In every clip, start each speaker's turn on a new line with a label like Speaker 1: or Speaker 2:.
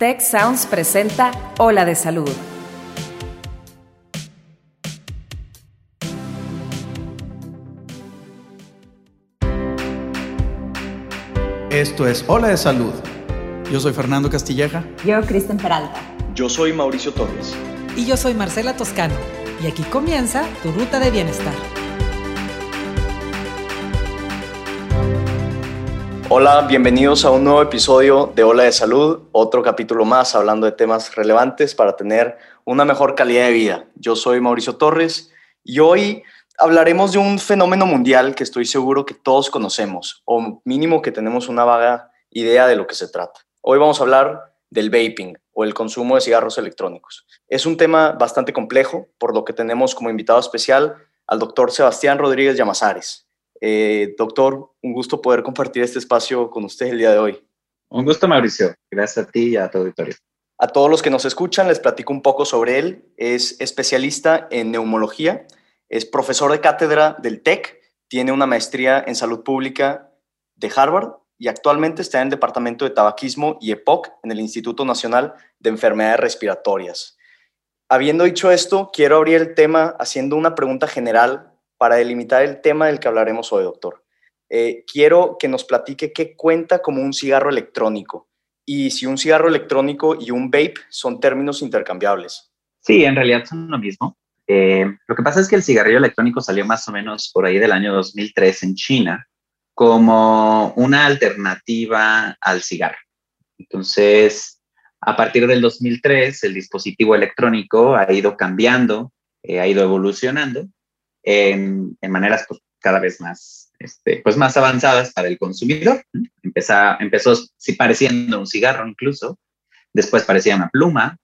Speaker 1: Tech Sounds presenta Ola de Salud.
Speaker 2: Esto es Ola de Salud. Yo soy Fernando Castilleja.
Speaker 3: Yo, Kristen Peralta.
Speaker 4: Yo soy Mauricio Torres.
Speaker 5: Y yo soy Marcela Toscano. Y aquí comienza tu ruta de bienestar.
Speaker 4: Hola, bienvenidos a un nuevo episodio de Ola de Salud, otro capítulo más hablando de temas relevantes para tener una mejor calidad de vida. Yo soy Mauricio Torres y hoy hablaremos de un fenómeno mundial que estoy seguro que todos conocemos, o mínimo que tenemos una vaga idea de lo que se trata. Hoy vamos a hablar del vaping o el consumo de cigarros electrónicos. Es un tema bastante complejo, por lo que tenemos como invitado especial al doctor Sebastián Rodríguez Llamazares. Eh, doctor, un gusto poder compartir este espacio con usted el día de hoy.
Speaker 6: Un gusto, Mauricio. Gracias a ti y a tu auditorio.
Speaker 4: A todos los que nos escuchan, les platico un poco sobre él. Es especialista en neumología, es profesor de cátedra del TEC, tiene una maestría en salud pública de Harvard y actualmente está en el Departamento de Tabaquismo y EPOC en el Instituto Nacional de Enfermedades Respiratorias. Habiendo dicho esto, quiero abrir el tema haciendo una pregunta general para delimitar el tema del que hablaremos hoy, doctor. Eh, quiero que nos platique qué cuenta como un cigarro electrónico y si un cigarro electrónico y un vape son términos intercambiables.
Speaker 6: Sí, en realidad son lo mismo. Eh, lo que pasa es que el cigarrillo electrónico salió más o menos por ahí del año 2003 en China como una alternativa al cigarro. Entonces, a partir del 2003, el dispositivo electrónico ha ido cambiando, eh, ha ido evolucionando en, maneras pues, cada vez más, este, pues más avanzadas para el consumidor. Empezó, empezó sí pareciendo un cigarro incluso, después parecía una pluma,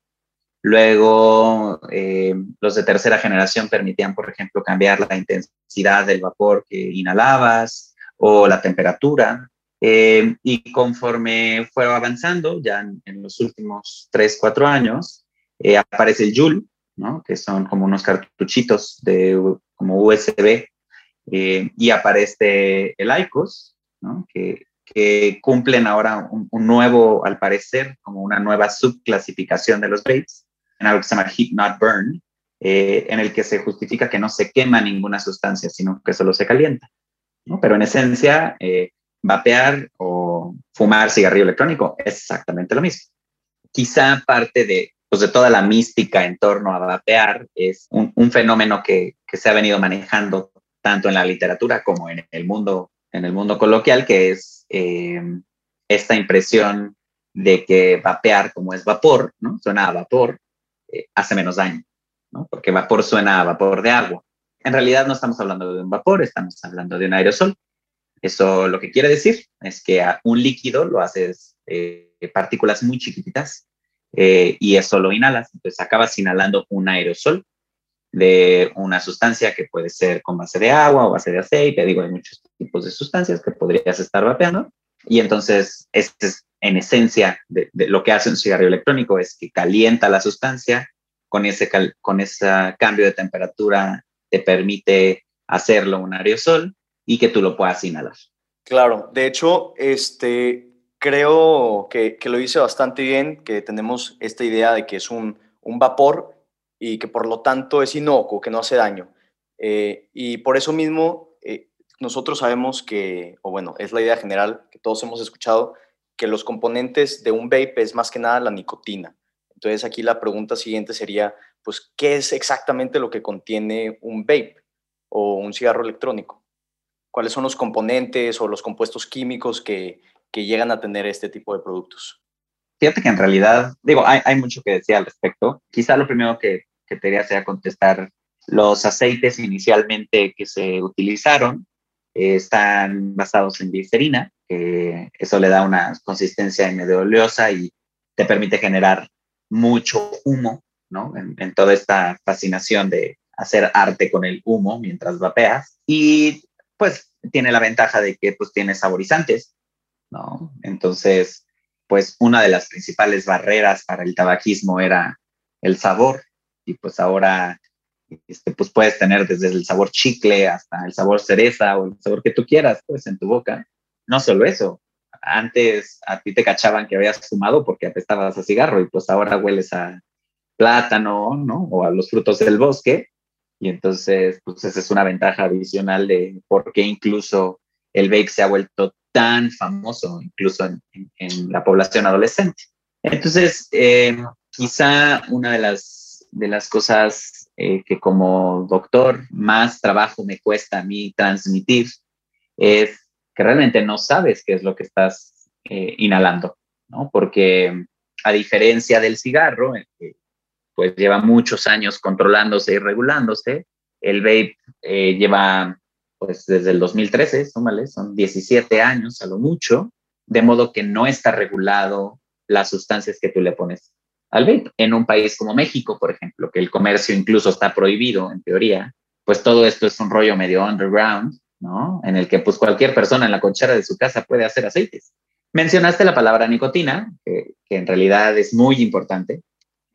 Speaker 6: luego eh, los de tercera generación permitían, por ejemplo, cambiar la intensidad del vapor que inhalabas o la temperatura. Eh, y conforme fue avanzando, ya en, los últimos 3, 4 años, eh, aparece el Joule, ¿no? que son como unos cartuchitos de como USB, eh, y aparece el ICOS, que, cumplen ahora un, nuevo, al parecer, como una nueva subclasificación de los vapes, en algo que se llama Heat Not Burn, eh, en el que se justifica que no se quema ninguna sustancia, sino que solo se calienta. Pero en esencia, eh, vapear o fumar cigarrillo electrónico es exactamente lo mismo. Quizá parte de, pues de toda la mística en torno a vapear es un, un fenómeno que, que, se ha venido manejando tanto en la literatura como en el mundo, en el mundo coloquial, que es eh, esta impresión de que vapear como es vapor, ¿no? suena a vapor, eh, hace menos daño, ¿no? porque vapor suena a vapor de agua. En realidad no estamos hablando de un vapor, estamos hablando de un aerosol. Eso lo que quiere decir es que a un líquido lo haces eh, partículas muy chiquititas eh, y eso lo inhalas. Entonces acabas inhalando un aerosol de una sustancia que puede ser con base de agua o base de aceite. Digo, hay muchos tipos de sustancias que podrías estar vapeando. Y entonces, este es en esencia de, lo que hace un cigarrillo electrónico, es que calienta la sustancia, con ese, con ese cambio de temperatura te permite hacerlo un aerosol y que tú lo puedas inhalar.
Speaker 4: Claro, de hecho, este, creo que, lo dice bastante bien, que tenemos esta idea de que es un, vapor y que por lo tanto es inocuo, que no hace daño. Eh, y por eso mismo eh, nosotros sabemos que, o bueno, es la idea general que todos hemos escuchado, que los componentes de un vape es más que nada la nicotina. Entonces aquí la pregunta siguiente sería, pues, ¿qué es exactamente lo que contiene un vape o un cigarro electrónico? ¿Cuáles son los componentes o los compuestos químicos que, que llegan a tener este tipo de productos?
Speaker 6: Fíjate que en realidad, digo, hay, mucho que decir al respecto. Quizá lo primero que, que te diría sea contestar los aceites inicialmente que se utilizaron eh, están basados en glicerina, que eso le da una consistencia medio oleosa y te permite generar mucho humo, ¿no? En, en, toda esta fascinación de hacer arte con el humo mientras vapeas. Y pues tiene la ventaja de que pues tiene saborizantes, Entonces, pues una de las principales barreras para el tabaquismo era el sabor y pues ahora este, pues puedes tener desde el sabor chicle hasta el sabor cereza o el sabor que tú quieras pues en tu boca. No solo eso, antes a ti te cachaban que habías fumado porque apestabas a cigarro y pues ahora hueles a plátano, ¿no? O a los frutos del bosque. Y entonces, pues esa es una ventaja adicional de por qué incluso el vape se ha vuelto tan famoso, incluso en, la población adolescente. Entonces, eh, quizá una de las, de las cosas eh, que como doctor más trabajo me cuesta a mí transmitir es que realmente no sabes qué es lo que estás eh, inhalando, ¿no? Porque a diferencia del cigarro, pues lleva muchos años controlándose y regulándose, el vape lleva pues desde el 2013, súmale, son 17 años a lo mucho, de modo que no está regulado las sustancias que tú le pones al vape. En un país como México, por ejemplo, que el comercio incluso está prohibido en teoría, pues todo esto es un rollo medio underground ¿no? En el que pues cualquier persona en la conchera de su casa puede hacer aceites. Mencionaste la palabra nicotina, que, en realidad es muy importante.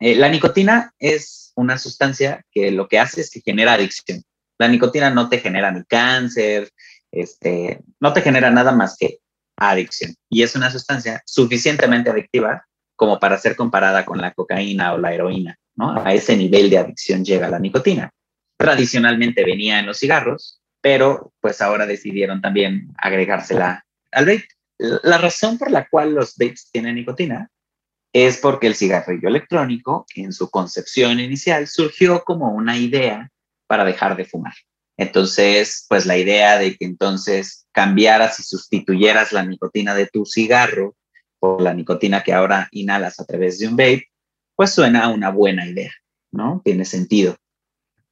Speaker 6: Eh, la nicotina es una sustancia que lo que hace es que genera adicción. La nicotina no te genera ni cáncer, este, no te genera nada más que adicción. Y es una sustancia suficientemente adictiva como para ser comparada con la cocaína o la heroína. ¿no? A ese nivel de adicción llega la nicotina. Tradicionalmente venía en los cigarros, pero pues ahora decidieron también agregársela al vape. La razón por la cual los vapes tienen nicotina es porque el cigarrillo electrónico, en su concepción inicial, surgió como una idea para dejar de fumar. Entonces, pues la idea de que entonces cambiaras y sustituyeras la nicotina de tu cigarro por la nicotina que ahora inhalas a través de un vape, pues suena una buena idea, ¿no? Tiene sentido.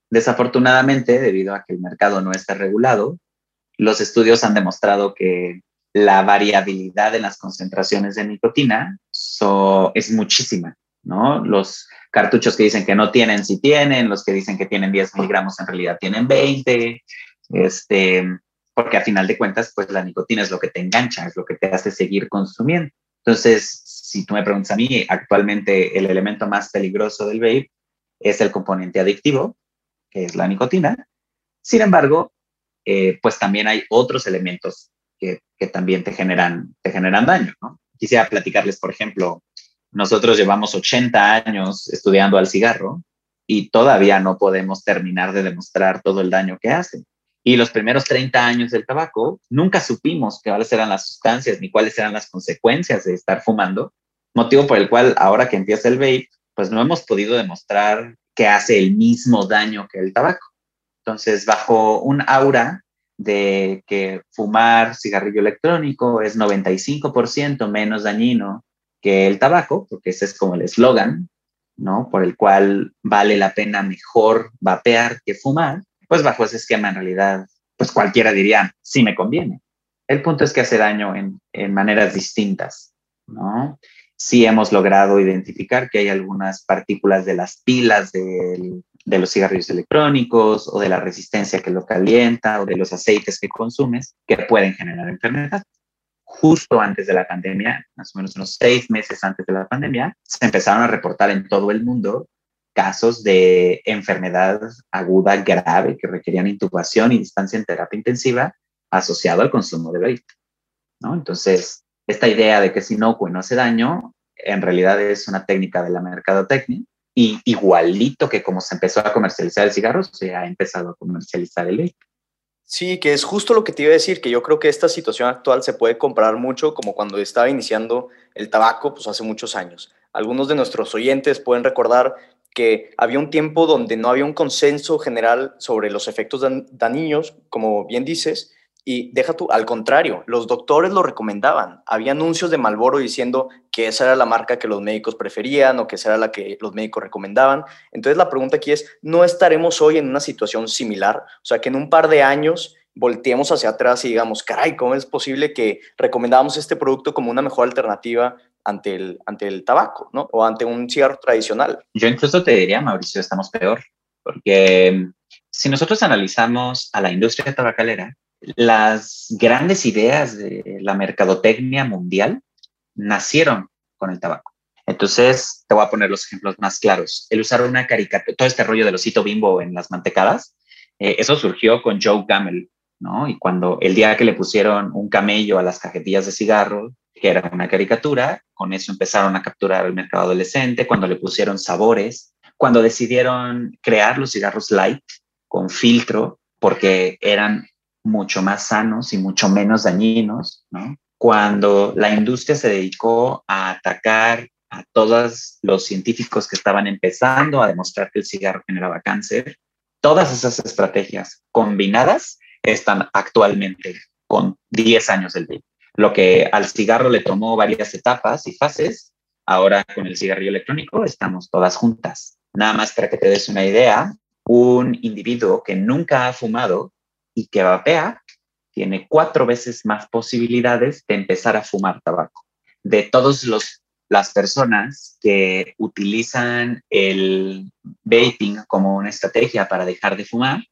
Speaker 6: Desafortunadamente, debido a que el mercado no está regulado, los estudios han demostrado que la variabilidad en las concentraciones de nicotina es muchísima, ¿no? Los cartuchos que dicen que no tienen, sí tienen, los que dicen que tienen 10 miligramos en realidad tienen 20, este, porque a final de cuentas, pues la nicotina es lo que te engancha, es lo que te hace seguir consumiendo. Entonces, si tú me preguntas a mí, actualmente el elemento más peligroso del vape es el componente adictivo, que es la nicotina. Sin embargo, eh, pues también hay otros elementos que, también te generan, te generan daño. Quisiera platicarles, por ejemplo, nosotros llevamos 80 años estudiando al cigarro y todavía no podemos terminar de demostrar todo el daño que hace. Y los primeros 30 años del tabaco, nunca supimos cuáles eran las sustancias ni cuáles eran las consecuencias de estar fumando, motivo por el cual ahora que empieza el vape, pues no hemos podido demostrar que hace el mismo daño que el tabaco. Entonces, bajo un aura de que fumar cigarrillo electrónico es 95% menos dañino que el tabaco, porque ese es como el eslogan, ¿no? Por el cual vale la pena mejor vapear que fumar, pues bajo ese esquema en realidad, pues cualquiera diría, sí me conviene. El punto es que hace daño en, maneras distintas, ¿no? sí hemos logrado identificar que hay algunas partículas de las pilas de los cigarrillos electrónicos o de la resistencia que lo calienta o de los aceites que consumes que pueden generar enfermedad. Justo antes de la pandemia, más o menos unos seis meses antes de la pandemia, se empezaron a reportar en todo el mundo casos de enfermedad aguda grave que requerían intubación y distancia en terapia intensiva asociado al consumo de vape. ¿no? Entonces, esta idea de que es inocuo y no hace daño, en realidad es una técnica de la mercadotecnia y igualito que como se empezó a comercializar el cigarro, se ha empezado a comercializar el vape.
Speaker 4: Sí, que es justo lo que te iba a decir, que yo creo que esta situación actual se puede comparar mucho como cuando estaba iniciando el tabaco, pues hace muchos años. Algunos de nuestros oyentes pueden recordar que había un tiempo donde no había un consenso general sobre los efectos dañinos, como bien dices, y deja tú, al contrario, los doctores lo recomendaban. Había anuncios de Malboro diciendo que esa era la marca que los médicos preferían o que esa era la que los médicos recomendaban. Entonces la pregunta aquí es, ¿no estaremos hoy en una situación similar? O sea, que en un par de años volteemos hacia atrás y digamos, caray, ¿cómo es posible que recomendamos este producto como una mejor alternativa ante el, ante el tabaco, ¿no? O ante un cigarro tradicional.
Speaker 6: Yo incluso te diría, Mauricio, estamos peor, porque si nosotros analizamos a la industria tabacalera, las grandes ideas de la mercadotecnia mundial nacieron con el tabaco. Entonces, te voy a poner los ejemplos más claros. El usar una caricatura, todo este rollo del osito bimbo en las mantecadas, eh, eso surgió con Joe Gamel, ¿no? Y cuando el día que le pusieron un camello a las cajetillas de cigarro, que era una caricatura, con eso empezaron a capturar el mercado adolescente, cuando le pusieron sabores, cuando decidieron crear los cigarros light con filtro, porque eran mucho más sanos y mucho menos dañinos, ¿no? Cuando la industria se dedicó a atacar a todos los científicos que estaban empezando a demostrar que el cigarro generaba cáncer, todas esas estrategias combinadas están actualmente con 10 años del vape. Lo que al cigarro le tomó varias etapas y fases, ahora con el cigarrillo electrónico estamos todas juntas. Nada más para que te des una idea, un individuo que nunca ha fumado y que vapea tiene cuatro veces más posibilidades de empezar a fumar tabaco. De todas las personas que utilizan el vaping como una estrategia para dejar de fumar,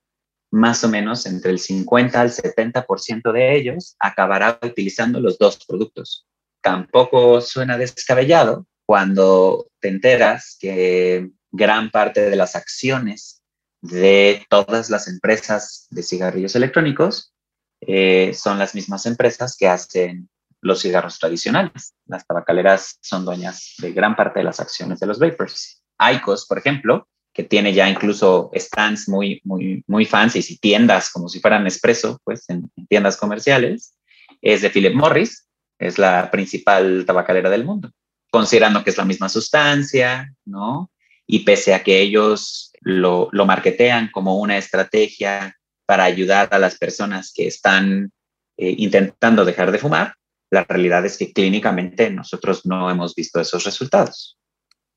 Speaker 6: más o menos entre el 50 al 70% de ellos acabará utilizando los dos productos. Tampoco suena descabellado cuando te enteras que gran parte de las acciones de todas las empresas de cigarrillos electrónicos eh, son las mismas empresas que hacen los cigarros tradicionales. Las tabacaleras son dueñas de gran parte de las acciones de los vapers. ICOS, por ejemplo, que tiene ya incluso stands muy, muy, muy fancy y tiendas como si fueran Espresso, pues en, tiendas comerciales, es de Philip Morris, es la principal tabacalera del mundo, considerando que es la misma sustancia, ¿no? Y pese a que ellos lo, lo marketean como una estrategia para ayudar a las personas que están eh, intentando dejar de fumar, la realidad es que clínicamente nosotros no hemos visto esos resultados.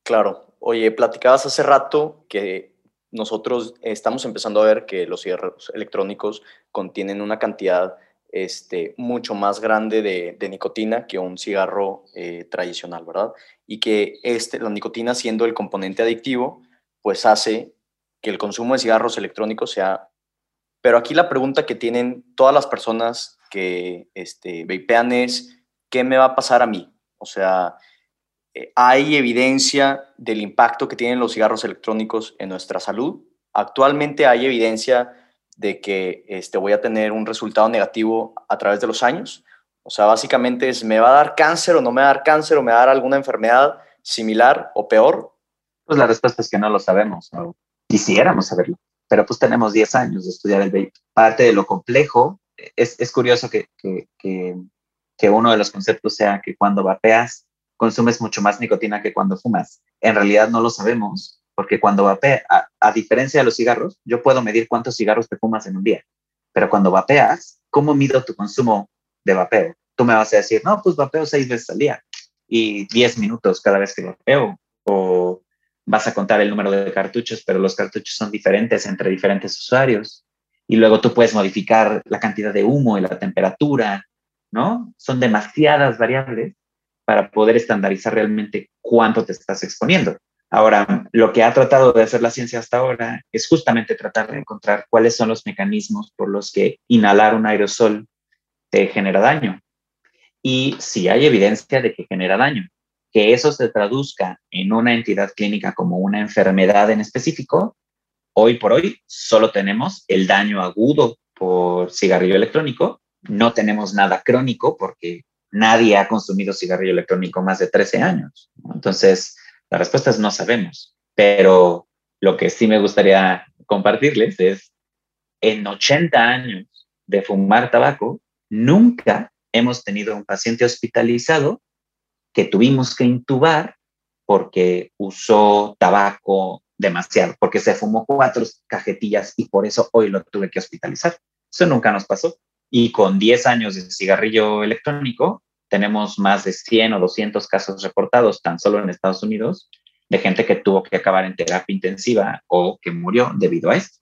Speaker 4: Claro. Oye, platicabas hace rato que nosotros estamos empezando a ver que los cigarros electrónicos contienen una cantidad este, mucho más grande de, nicotina que un cigarro eh, tradicional, ¿verdad? Y que este, la nicotina siendo el componente adictivo, pues hace que el consumo de cigarros electrónicos sea pero aquí la pregunta que tienen todas las personas que este, vapean es, ¿qué me va a pasar a mí? O sea, eh, ¿hay evidencia del impacto que tienen los cigarros electrónicos en nuestra salud? Actualmente hay evidencia de que este, voy a tener un resultado negativo a través de los años. O sea, básicamente es, ¿me va a dar cáncer o no me va a dar cáncer o me va a dar alguna enfermedad similar o peor?
Speaker 6: Pues la respuesta es que no lo sabemos, ¿no? quisiéramos saberlo pero pues tenemos 10 años de estudiar el vape. Parte de lo complejo, es, es curioso que, que, que, uno de los conceptos sea que cuando vapeas consumes mucho más nicotina que cuando fumas. En realidad no lo sabemos, porque cuando vapeas, a, diferencia de los cigarros, yo puedo medir cuántos cigarros te fumas en un día, pero cuando vapeas, ¿cómo mido tu consumo de vapeo? Tú me vas a decir, no, pues vapeo seis veces al día y 10 minutos cada vez que vapeo, o vas a contar el número de cartuchos, pero los cartuchos son diferentes entre diferentes usuarios. Y luego tú puedes modificar la cantidad de humo y la temperatura, ¿no? Son demasiadas variables para poder estandarizar realmente cuánto te estás exponiendo. Ahora, lo que ha tratado de hacer la ciencia hasta ahora es justamente tratar de encontrar cuáles son los mecanismos por los que inhalar un aerosol te genera daño. Y si hay evidencia de que genera daño que eso se traduzca en una entidad clínica como una enfermedad en específico, hoy por hoy solo tenemos el daño agudo por cigarrillo electrónico, no tenemos nada crónico porque nadie ha consumido cigarrillo electrónico más de 13 años. Entonces, la respuesta es no sabemos, pero lo que sí me gustaría compartirles es, en 80 años de fumar tabaco, nunca hemos tenido un paciente hospitalizado que tuvimos que intubar porque usó tabaco demasiado, porque se fumó cuatro cajetillas y por eso hoy lo tuve que hospitalizar. Eso nunca nos pasó. Y con 10 años de cigarrillo electrónico, tenemos más de 100 o 200 casos reportados tan solo en Estados Unidos de gente que tuvo que acabar en terapia intensiva o que murió debido a esto.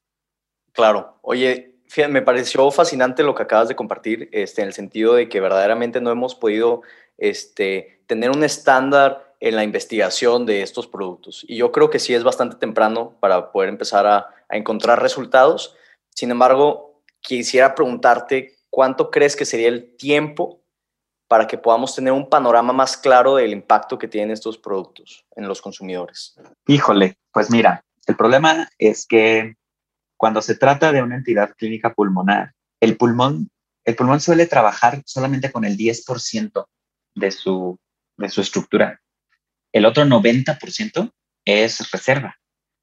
Speaker 4: Claro. Oye, me pareció fascinante lo que acabas de compartir, este, en el sentido de que verdaderamente no hemos podido este, tener un estándar en la investigación de estos productos. Y yo creo que sí es bastante temprano para poder empezar a, encontrar resultados. Sin embargo, quisiera preguntarte cuánto crees que sería el tiempo para que podamos tener un panorama más claro del impacto que tienen estos productos en los consumidores.
Speaker 6: Híjole, pues mira, el problema es que cuando se trata de una entidad clínica pulmonar, el pulmón, el pulmón suele trabajar solamente con el 10% de su, de su estructura. El otro 90% es reserva.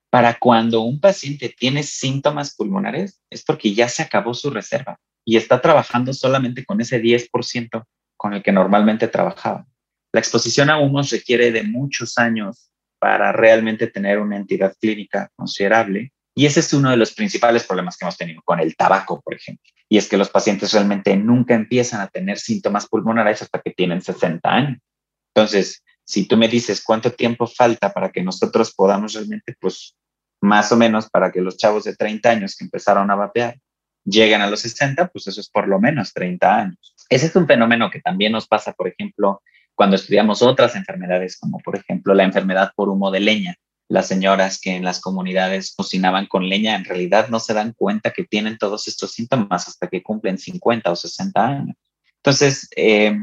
Speaker 6: Para cuando un paciente tiene síntomas pulmonares, es porque ya se acabó su reserva y está trabajando solamente con ese 10% con el que normalmente trabajaba. La exposición a humos requiere de muchos años para realmente tener una entidad clínica considerable. Y ese es uno de los principales problemas que hemos tenido con el tabaco, por ejemplo. Y es que los pacientes realmente nunca empiezan a tener síntomas pulmonares hasta que tienen 60 años. Entonces, si tú me dices cuánto tiempo falta para que nosotros podamos realmente, pues más o menos para que los chavos de 30 años que empezaron a vapear lleguen a los 60, pues eso es por lo menos 30 años. Ese es un fenómeno que también nos pasa, por ejemplo, cuando estudiamos otras enfermedades, como por ejemplo la enfermedad por humo de leña. Las señoras que en las comunidades cocinaban con leña en realidad no se dan cuenta que tienen todos estos síntomas hasta que cumplen 50 o 60 años. Entonces, eh,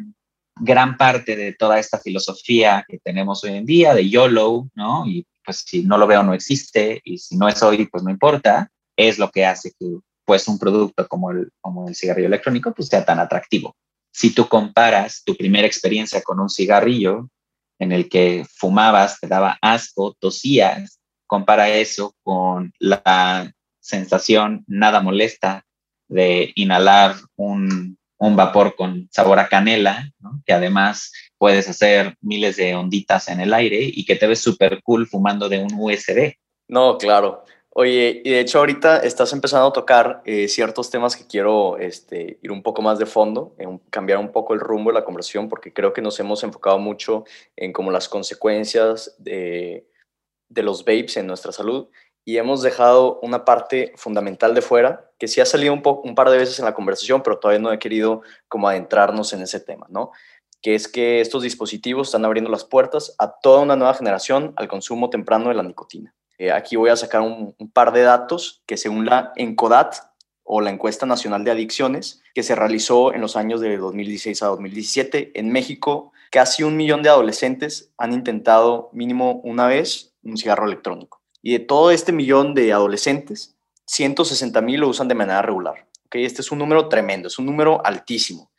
Speaker 6: gran parte de toda esta filosofía que tenemos hoy en día de YOLO, ¿no? Y pues si no lo veo no existe y si no es hoy pues no importa, es lo que hace que pues un producto como el, como el cigarrillo electrónico pues sea tan atractivo. Si tú comparas tu primera experiencia con un cigarrillo en el que fumabas, te daba asco, tosías, compara eso con la sensación nada molesta de inhalar un, un vapor con sabor a canela, que además puedes hacer miles de onditas en el aire y que te ves súper cool fumando de un USB.
Speaker 4: No, claro. Oye, y de hecho ahorita estás empezando a tocar eh, ciertos temas que quiero este, ir un poco más de fondo, en cambiar un poco el rumbo de la conversación, porque creo que nos hemos enfocado mucho en como las consecuencias de, de los vapes en nuestra salud y hemos dejado una parte fundamental de fuera, que sí ha salido un, un par de veces en la conversación, pero todavía no he querido como adentrarnos en ese tema, ¿no? Que es que estos dispositivos están abriendo las puertas a toda una nueva generación al consumo temprano de la nicotina. Eh, aquí voy a sacar un, par de datos que según la ENCODAT o la Encuesta Nacional de Adicciones, que se realizó en los años de 2016 a 2017, en México casi un millón de adolescentes han intentado mínimo una vez un cigarro electrónico. Y de todo este millón de adolescentes, 160 mil lo usan de manera regular. ¿okay? Este es un número tremendo, es un número altísimo.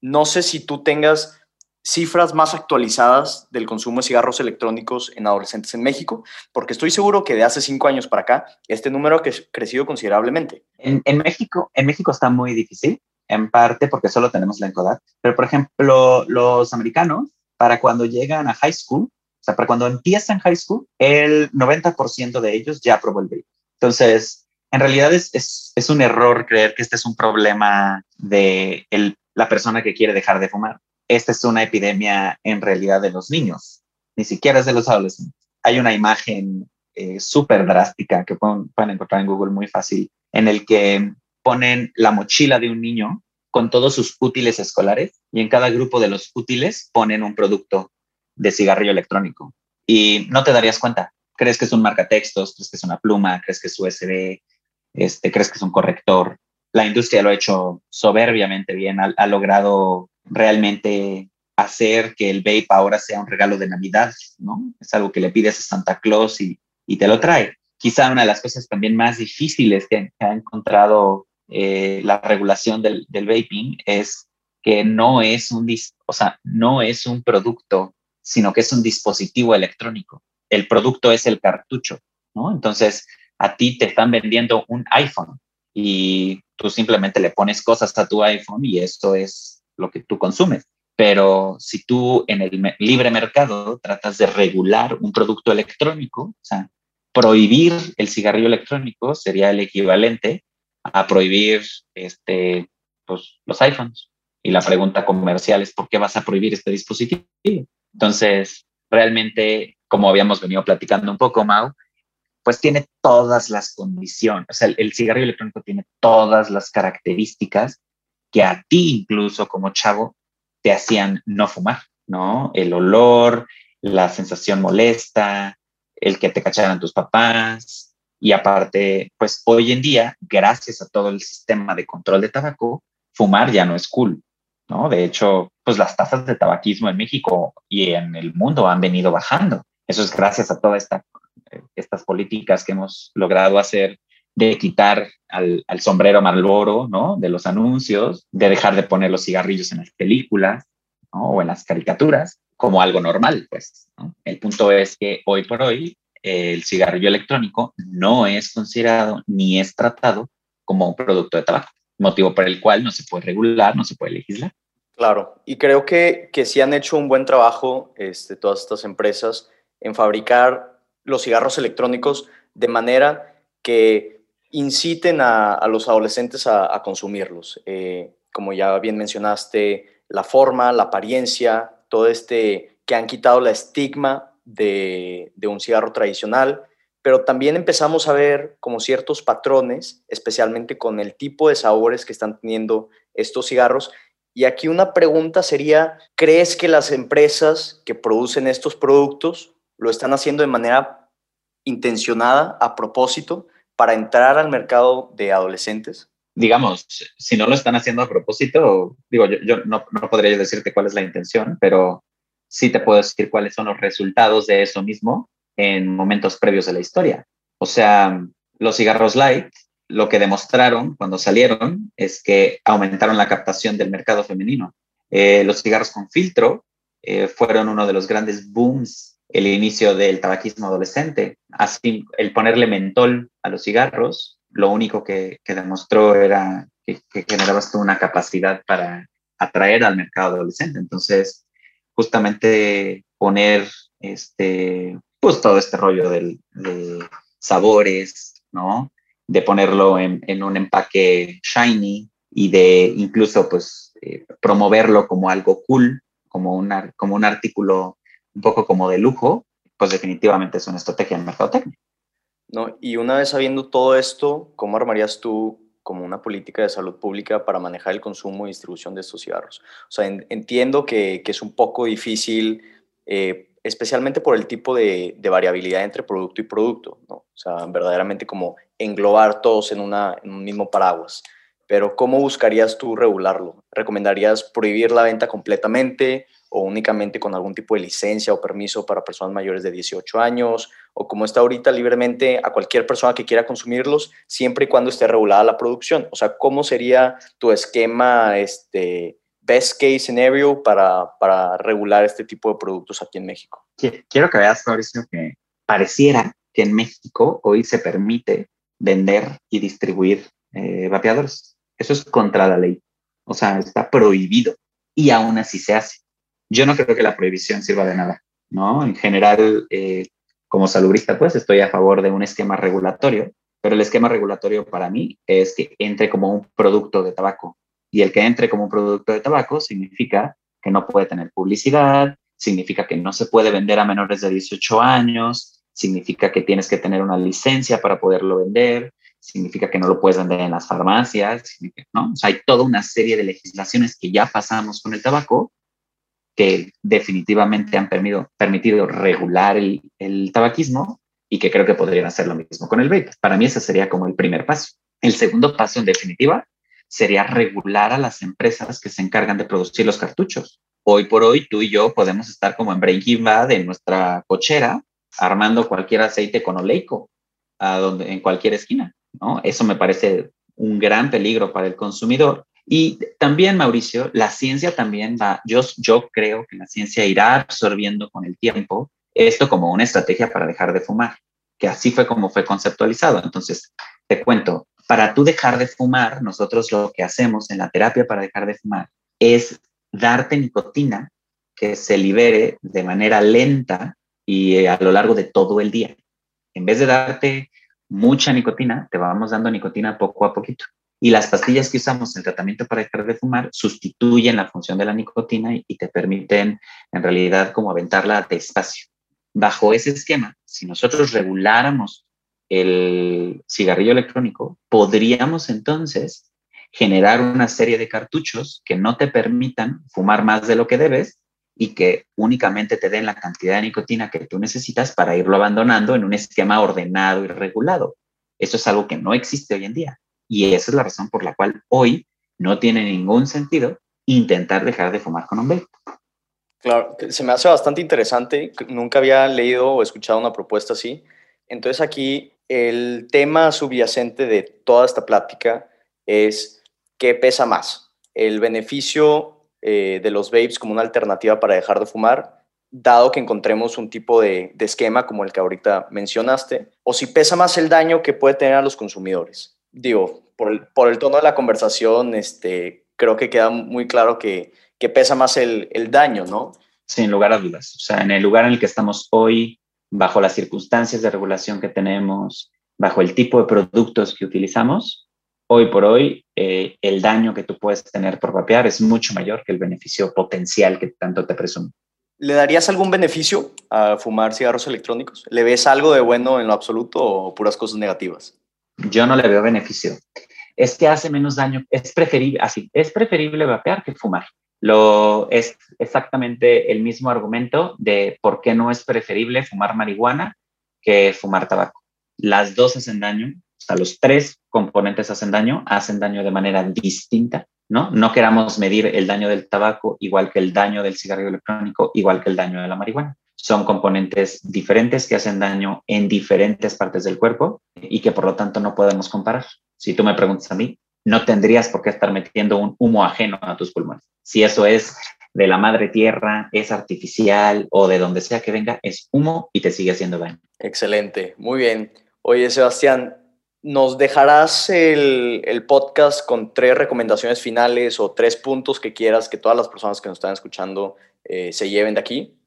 Speaker 4: No sé si tú tengas cifras más actualizadas del consumo de cigarros electrónicos en adolescentes en México, porque estoy seguro que de hace cinco años para acá este número ha crecido considerablemente.
Speaker 6: En, México, en México está muy difícil, en parte porque solo tenemos la ENCODAT, pero por ejemplo, los americanos, para cuando llegan a high school, o sea, para cuando empiezan high school, el 90% de ellos ya aprobó el vape. Entonces, en realidad es, es, es, un error creer que este es un problema de el, la persona que quiere dejar de fumar esta es una epidemia en realidad de los niños, ni siquiera es de los adolescentes. Hay una imagen eh, súper drástica que pueden, encontrar en Google muy fácil, en el que ponen la mochila de un niño con todos sus útiles escolares y en cada grupo de los útiles ponen un producto de cigarrillo electrónico. Y no te darías cuenta. Crees que es un marcatextos, crees que es una pluma, crees que es USB, este, crees que es un corrector. La industria lo ha hecho soberbiamente bien, ha logrado realmente hacer que el vape ahora sea un regalo de Navidad, ¿no? Es algo que le pides a Santa Claus y, y te lo trae. Quizá una de las cosas también más difíciles que, ha encontrado eh, la regulación del, del, vaping es que no es un, o sea, no es un producto, sino que es un dispositivo electrónico. El producto es el cartucho, ¿no? Entonces, a ti te están vendiendo un iPhone y tú simplemente le pones cosas a tu iPhone y esto es lo que tú consumes. Pero si tú en el libre mercado tratas de regular un producto electrónico, o sea, prohibir el cigarrillo electrónico sería el equivalente a prohibir este, pues, los iPhones. Y la pregunta comercial es, ¿por qué vas a prohibir este dispositivo? Entonces, realmente, como habíamos venido platicando un poco, Mau, pues tiene todas las condiciones, o sea, el, el cigarrillo electrónico tiene todas las características que a ti incluso como chavo te hacían no fumar, ¿no? El olor, la sensación molesta, el que te cacharan tus papás. Y aparte, pues hoy en día, gracias a todo el sistema de control de tabaco, fumar ya no es cool, ¿no? De hecho, pues las tasas de tabaquismo en México y en el mundo han venido bajando. Eso es gracias a todas eh, estas políticas que hemos logrado hacer de quitar al, sombrero Marlboro, ¿no? De los anuncios, de dejar de poner los cigarrillos en las películas. o en las caricaturas como algo normal, pues. El punto es que hoy por hoy el cigarrillo electrónico no es considerado ni es tratado como un producto de tabaco, motivo por el cual no se puede regular, no se puede legislar.
Speaker 4: Claro, y creo que, que sí han hecho un buen trabajo este, todas estas empresas en fabricar los cigarros electrónicos de manera que inciten a, los adolescentes a, consumirlos. Eh, como ya bien mencionaste, la forma, la apariencia, todo este que han quitado la estigma de, un cigarro tradicional, pero también empezamos a ver como ciertos patrones, especialmente con el tipo de sabores que están teniendo estos cigarros. Y aquí una pregunta sería, ¿crees que las empresas que producen estos productos lo están haciendo de manera intencionada, a propósito, para entrar al mercado de adolescentes?
Speaker 6: Digamos, si no lo están haciendo a propósito, digo, yo, no, no, podría decirte cuál es la intención, pero sí te puedo decir cuáles son los resultados de eso mismo en momentos previos de la historia. O sea, los cigarros light, lo que demostraron cuando salieron es que aumentaron la captación del mercado femenino. Eh, los cigarros con filtro eh, fueron uno de los grandes booms el inicio del tabaquismo adolescente. Así, el ponerle mentol a los cigarros, lo único que, demostró era que, que generabas una capacidad para atraer al mercado adolescente. Entonces, justamente poner este, pues todo este rollo de sabores, ¿no? De ponerlo en, un empaque shiny y de incluso, pues, eh, promoverlo como algo cool, como un artículo un poco como de lujo, pues definitivamente es una estrategia en mercadotecnia.
Speaker 4: No, y una vez sabiendo todo esto, ¿cómo armarías tú como una política de salud pública para manejar el consumo y distribución de estos cigarros? O sea, entiendo que, que, es un poco difícil, eh, especialmente por el tipo de, de, variabilidad entre producto y producto, ¿no? O sea, verdaderamente como englobar todos en, una, en un mismo paraguas. Pero ¿cómo buscarías tú regularlo? ¿Recomendarías prohibir la venta completamente? O únicamente con algún tipo de licencia o permiso para personas mayores de 18 años, o como está ahorita libremente a cualquier persona que quiera consumirlos, siempre y cuando esté regulada la producción. O sea, ¿cómo sería tu esquema, este, best case scenario para, para regular este tipo de productos aquí en México?
Speaker 6: Quiero que veas, Mauricio, que pareciera que en México hoy se permite vender y distribuir eh, vapeadores. Eso es contra la ley. O sea, está prohibido y aún así se hace yo no creo que la prohibición sirva de nada, ¿no? En general, eh, como salubrista, pues estoy a favor de un esquema regulatorio, pero el esquema regulatorio para mí es que entre como un producto de tabaco. Y el que entre como un producto de tabaco significa que no puede tener publicidad, significa que no se puede vender a menores de 18 años, significa que tienes que tener una licencia para poderlo vender, significa que no lo puedes vender en las farmacias, ¿no? O sea, hay toda una serie de legislaciones que ya pasamos con el tabaco que definitivamente han permitido, regular el, tabaquismo y que creo que podrían hacer lo mismo con el vape. Para mí ese sería como el primer paso. El segundo paso, en definitiva, sería regular a las empresas que se encargan de producir los cartuchos. Hoy por hoy, tú y yo podemos estar como en Breaking Bad en nuestra cochera, armando cualquier aceite con oleico en cualquier esquina. ¿no? Eso me parece un gran peligro para el consumidor y también, Mauricio, la ciencia también va, yo, yo creo que la ciencia irá absorbiendo con el tiempo esto como una estrategia para dejar de fumar, que así fue como fue conceptualizado. Entonces, te cuento, para tú dejar de fumar, nosotros lo que hacemos en la terapia para dejar de fumar es darte nicotina que se libere de manera lenta y eh, a lo largo de todo el día. En vez de darte mucha nicotina, te vamos dando nicotina poco a poquito. Y las pastillas que usamos en tratamiento para dejar de fumar sustituyen la función de la nicotina y, te permiten en realidad como aventarla despacio. Bajo ese esquema, si nosotros reguláramos el cigarrillo electrónico, podríamos entonces generar una serie de cartuchos que no te permitan fumar más de lo que debes y que únicamente te den la cantidad de nicotina que tú necesitas para irlo abandonando en un esquema ordenado y regulado. Eso es algo que no existe hoy en día. Y esa es la razón por la cual hoy no tiene ningún sentido intentar dejar de fumar con un vape.
Speaker 4: Claro, se me hace bastante interesante. Nunca había leído o escuchado una propuesta así. Entonces aquí el tema subyacente de toda esta plática es qué pesa más, el beneficio eh, de los vapes como una alternativa para dejar de fumar, dado que encontremos un tipo de, esquema como el que ahorita mencionaste, o si pesa más el daño que puede tener a los consumidores. Digo, por el, por el tono de la conversación, este, creo que queda muy claro que, que pesa más el, el daño, ¿no?
Speaker 6: Sin lugar a dudas. O sea, en el lugar en el que estamos hoy, bajo las circunstancias de regulación que tenemos, bajo el tipo de productos que utilizamos, hoy por hoy eh, el daño que tú puedes tener por vapear es mucho mayor que el beneficio potencial que tanto te presume.
Speaker 4: ¿Le darías algún beneficio a fumar cigarros electrónicos? ¿Le ves algo de bueno en lo absoluto o puras cosas negativas?
Speaker 6: Yo no le veo beneficio. Es que hace menos daño. Es preferible, así, es preferible vapear que fumar. Lo, es exactamente el mismo argumento de por qué no es preferible fumar marihuana que fumar tabaco. Las dos hacen daño, o sea, los tres componentes hacen daño, hacen daño de manera distinta, ¿no? No queramos medir el daño del tabaco igual que el daño del cigarrillo electrónico, igual que el daño de la marihuana. Son componentes diferentes que hacen daño en diferentes partes del cuerpo y que por lo tanto no podemos comparar. Si tú me preguntas a mí, no tendrías por qué estar metiendo un humo ajeno a tus pulmones. Si eso es de la madre tierra, es artificial o de donde sea que venga, es humo y te sigue haciendo daño.
Speaker 4: Excelente, muy bien. Oye, Sebastián, ¿nos dejarás el, podcast con tres recomendaciones finales o tres puntos que quieras que todas las personas que nos están escuchando eh, se lleven de aquí?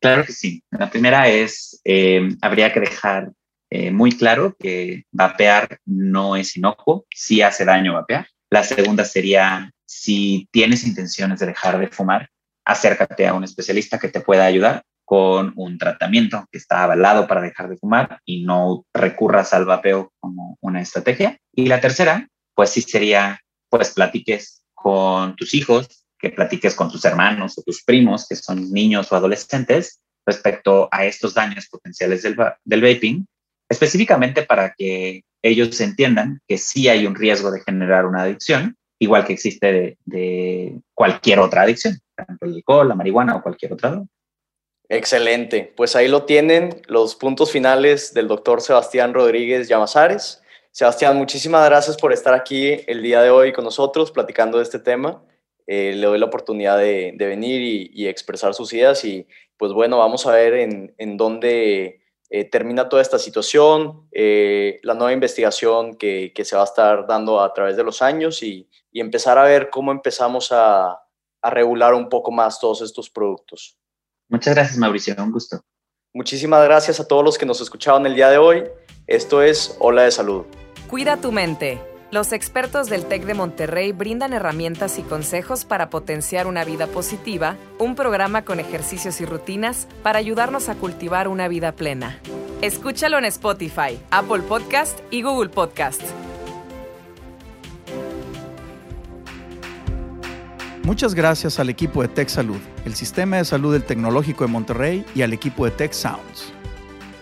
Speaker 6: Claro que sí. La primera es, eh, habría que dejar eh, muy claro que vapear no es inocuo, sí hace daño vapear. La segunda sería, si tienes intenciones de dejar de fumar, acércate a un especialista que te pueda ayudar con un tratamiento que está avalado para dejar de fumar y no recurras al vapeo como una estrategia. Y la tercera, pues sí sería, pues platiques con tus hijos, que platiques con tus hermanos o tus primos, que son niños o adolescentes, respecto a estos daños potenciales del, del vaping específicamente para que ellos entiendan que sí hay un riesgo de generar una adicción, igual que existe de, cualquier otra adicción, tanto el alcohol, la marihuana o cualquier otra.
Speaker 4: Excelente, pues ahí lo tienen los puntos finales del doctor Sebastián Rodríguez Llamazares. Sebastián, muchísimas gracias por estar aquí el día de hoy con nosotros platicando de este tema. Eh, le doy la oportunidad de, venir y, expresar sus ideas y pues bueno, vamos a ver en, en dónde eh, termina toda esta situación, eh, la nueva investigación que, que, se va a estar dando a través de los años y, y empezar a ver cómo empezamos a, a, regular un poco más todos estos productos.
Speaker 6: Muchas gracias, Mauricio, un gusto.
Speaker 4: Muchísimas gracias a todos los que nos escucharon el día de hoy. Esto es Hola de Salud.
Speaker 1: Cuida tu mente. Los expertos del TEC de Monterrey brindan herramientas y consejos para potenciar una vida positiva, un programa con ejercicios y rutinas para ayudarnos a cultivar una vida plena. Escúchalo en Spotify, Apple Podcast y Google Podcast.
Speaker 2: Muchas gracias al equipo de Tech Salud, el Sistema de Salud del Tecnológico de Monterrey y al equipo de Tech Sounds.